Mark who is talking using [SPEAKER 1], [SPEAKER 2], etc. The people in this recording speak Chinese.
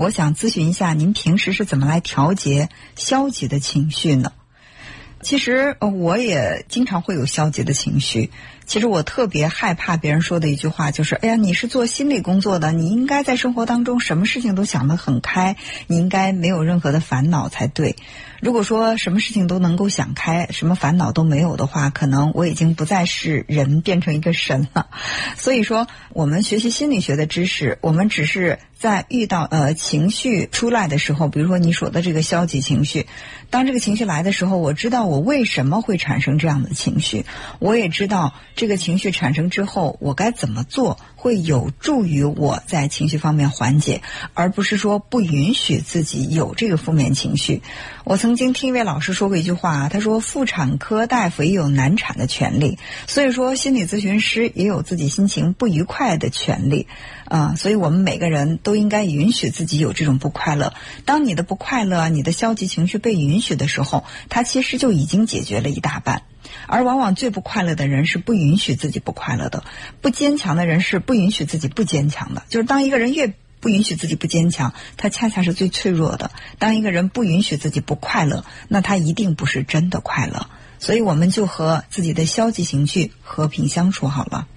[SPEAKER 1] 我想咨询一下，您平时是怎么来调节消极的情绪呢？其实我也经常会有消极的情绪。其实我特别害怕别人说的一句话，就是：“哎呀，你是做心理工作的，你应该在生活当中什么事情都想得很开，你应该没有任何的烦恼才对。”如果说什么事情都能够想开，什么烦恼都没有的话，可能我已经不再是人，变成一个神了。所以说，我们学习心理学的知识，我们只是在遇到呃情绪出来的时候，比如说你说的这个消极情绪，当这个情绪来的时候，我知道我为什么会产生这样的情绪，我也知道这个情绪产生之后，我该怎么做会有助于我在情绪方面缓解，而不是说不允许自己有这个负面情绪。我曾经听一位老师说过一句话，他说：“妇产科大夫也有难产的权利，所以说心理咨询师也有自己心情不愉快的权利。”啊，所以我们每个人都应该允许自己有这种不快乐。当你的不快乐、你的消极情绪被允许的时候，它其实就已经解决了一大半。而往往最不快乐的人是不允许自己不快乐的，不坚强的人是不允许自己不坚强的。就是当一个人越不允许自己不坚强，他恰恰是最脆弱的。当一个人不允许自己不快乐，那他一定不是真的快乐。所以我们就和自己的消极情绪和平相处好了。